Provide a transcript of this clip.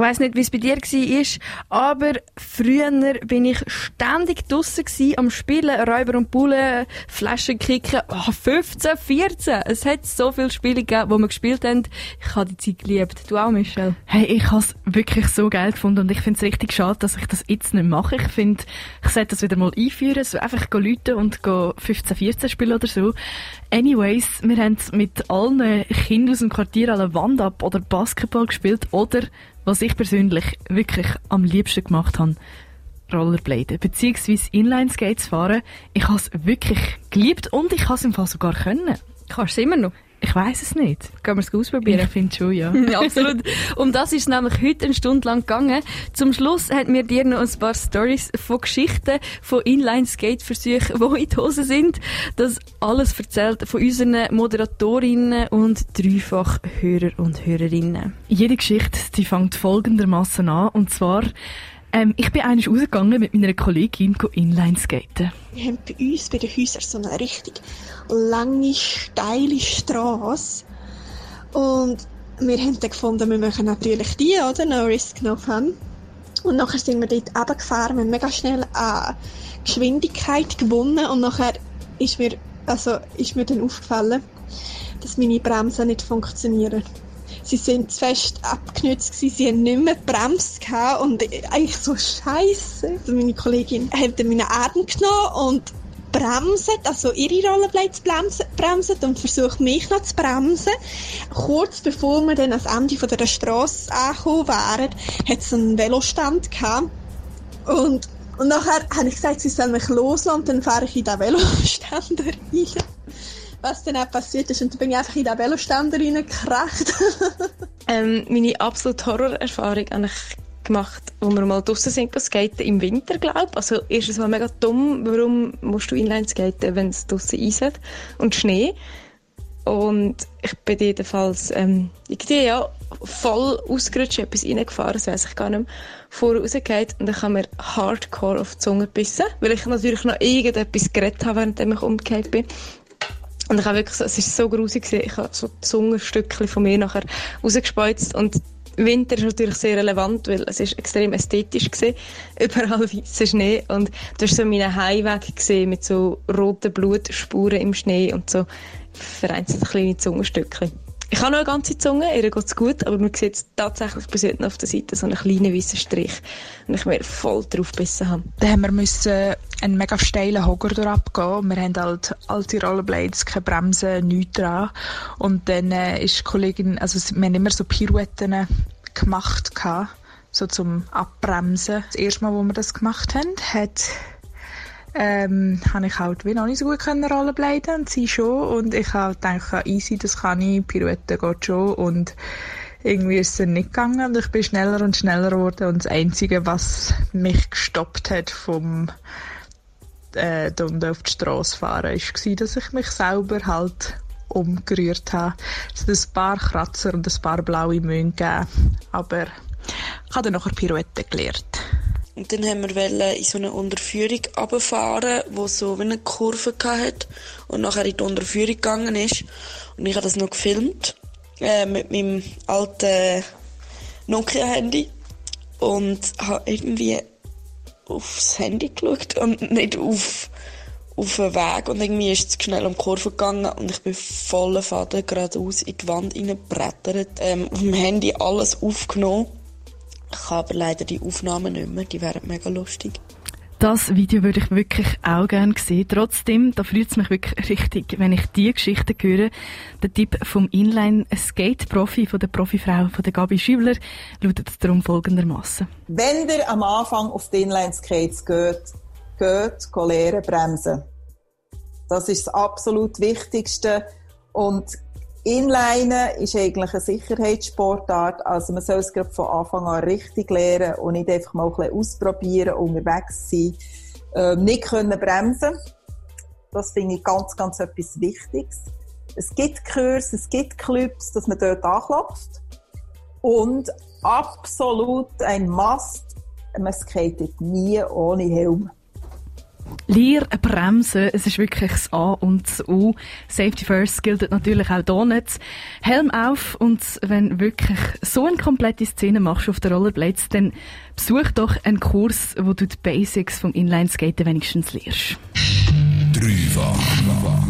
weiß nicht, wie es bei dir war, aber früher bin ich ständig draussen am Spielen, Räuber und Bullen, Flaschen kicken. Oh, 15, 14. Es hat so viele Spiele gegeben, wo wir gespielt haben. Ich habe die Zeit geliebt. Du auch, Michelle? Hey, ich habe es wirklich so geil gefunden und ich finde es richtig schade, dass ich das jetzt nicht mache. Ich finde, ich sollte das wieder mal einführen, so einfach Leute und 15, 14 spielen oder so. Anyways, wir haben mit allen Kindern aus dem Quartier der Wand ab oder Basketball gespielt oder was ich persönlich wirklich am liebsten gemacht habe, Rollerbladen bzw. Inline-Skates fahren. Ich habe es wirklich geliebt und ich habe es im Fall sogar können. Kannst du es immer noch? Ich weiß es nicht. Können wir es ausprobieren? Ich finde schon, ja. ja. Absolut. Um das ist nämlich heute eine Stunde lang gegangen. Zum Schluss hat mir dir noch ein paar Stories von Geschichten, von Inline-Skate-Versuchen, die in die Hose sind. Das alles erzählt von unseren Moderatorinnen und dreifach Hörer und Hörerinnen. Jede Geschichte, die fängt folgendermaßen an. Und zwar, ähm, ich bin eigentlich rausgegangen mit meiner Kollegin Inline-Skaten. Wir haben bei uns bei den Häusern so eine richtig lange, steile Straße. Und wir haben dann gefunden, wir machen natürlich die, oder? No risk, no fun. Und nachher sind wir dort runtergefahren, wir haben mega schnell an Geschwindigkeit gewonnen und nachher ist mir, also ist mir dann aufgefallen, dass meine Bremsen nicht funktionieren. Sie sind zu fest abgenützt sie haben nicht mehr gebremst und eigentlich so scheiße. Also meine Kollegin hat dann meine Arm genommen und bremsen, also ihre Rollerblades bremsen und versucht mich noch zu bremsen. Kurz bevor wir dann ans Ende der Straße angekommen wären, hat es einen Velostand. Und, und nachher habe ich gesagt, sie sollen mich loslassen und dann fahre ich in den Veloständer rein. Was dann auch passiert ist und dann bin ich einfach in den Veloständer reingekracht. ähm, meine absolute Horrorerfahrung eigentlich gemacht, wo wir mal draußen sind, skaten im Winter, glaube Also erstens mal mega dumm, warum musst du Inline skaten, wenn es draußen Eis und Schnee. Und ich bin jedenfalls ähm, irgendwie ja voll ausgerutscht, etwas reingefahren, das weiss ich gar nicht mehr, vorher rausgehauen und dann kam mir hardcore auf die Zunge gebissen, weil ich natürlich noch irgendetwas geredet habe, während ich umgekehrt bin. Und ich habe wirklich es ist so grusig gewesen, ich habe so Zungenstückchen von mir nachher rausgespeuzt. Und Winter ist natürlich sehr relevant, weil es ist extrem ästhetisch gesehen, überall weißer Schnee. Und du hast so meine Heimweg gesehen mit so roten Blutspuren im Schnee und so vereinzelt kleine Zungenstückchen. Ich habe noch eine ganze Zunge, ihr geht es gut, aber man sieht tatsächlich bis heute auf der Seite so einen kleinen weißen Strich, und ich mir voll drauf gebissen habe. Dann haben wir müssen einen mega steilen Hogger durchgehen. Wir haben halt alte Rollerblades, keine Bremsen, nichts dran. Und dann äh, ist die Kollegin, also wir haben immer so Pirouetten gemacht, gehabt, so zum Abbremsen. Das erste Mal, wo wir das gemacht haben, hat ähm, habe ich halt wie noch nicht so gut können Rollerbladen und sie schon. Und ich habe gedacht, easy, das kann ich, Pirouette geht schon. Und irgendwie ist es dann nicht gegangen. Und ich bin schneller und schneller geworden. Und das Einzige, was mich gestoppt hat vom äh, auf die Straße fahren, war, dass ich mich selber halt umgerührt habe. Es hat ein paar Kratzer und ein paar blaue Mühen gegeben, aber ich habe dann nachher Pirouette gelernt. Und dann haben wir in so eine Unterführung runterfahren, wo so wie eine Kurve hatte und nachher in die Unterführung gegangen ist. Und ich habe das noch gefilmt äh, mit meinem alten Nokia-Handy und habe irgendwie aufs Handy geschaut und nicht auf, auf den Weg. Und irgendwie ist es schnell um die Kurve gegangen und ich bin voller Faden geradeaus in die Wand reingebrettert. Ähm, auf dem Handy alles aufgenommen ich habe aber leider die Aufnahmen nicht mehr, die wären mega lustig. Das Video würde ich wirklich auch gerne sehen. Trotzdem, da freut es mich wirklich richtig, wenn ich diese Geschichte höre. Der Tipp vom Inline-Skate-Profi, von der Profifrau, von der Gabi Schübler, lautet darum folgendermaßen. Wenn ihr am Anfang auf die Inline-Skates geht, geht lernen bremsen. Das ist das absolut Wichtigste. Und Inline ist eigentlich eine Sicherheitssportart, also man soll es gerade von Anfang an richtig lernen und nicht einfach mal ein bisschen ausprobieren, unterwegs sein, ähm, nicht können bremsen. Das finde ich ganz, ganz etwas Wichtiges. Es gibt Kurse, es gibt Clubs, dass man dort anklopft. Und absolut ein Must, man skatet nie ohne Helm. Leer bremsen, es ist wirklich das A und das U. Safety first gilt natürlich auch hier nicht. Helm auf und wenn wirklich so eine komplette Szene machst auf der Rollerblades, dann besuch doch einen Kurs, wo du die Basics vom Inlineskaten wenigstens lernst. Dreifach.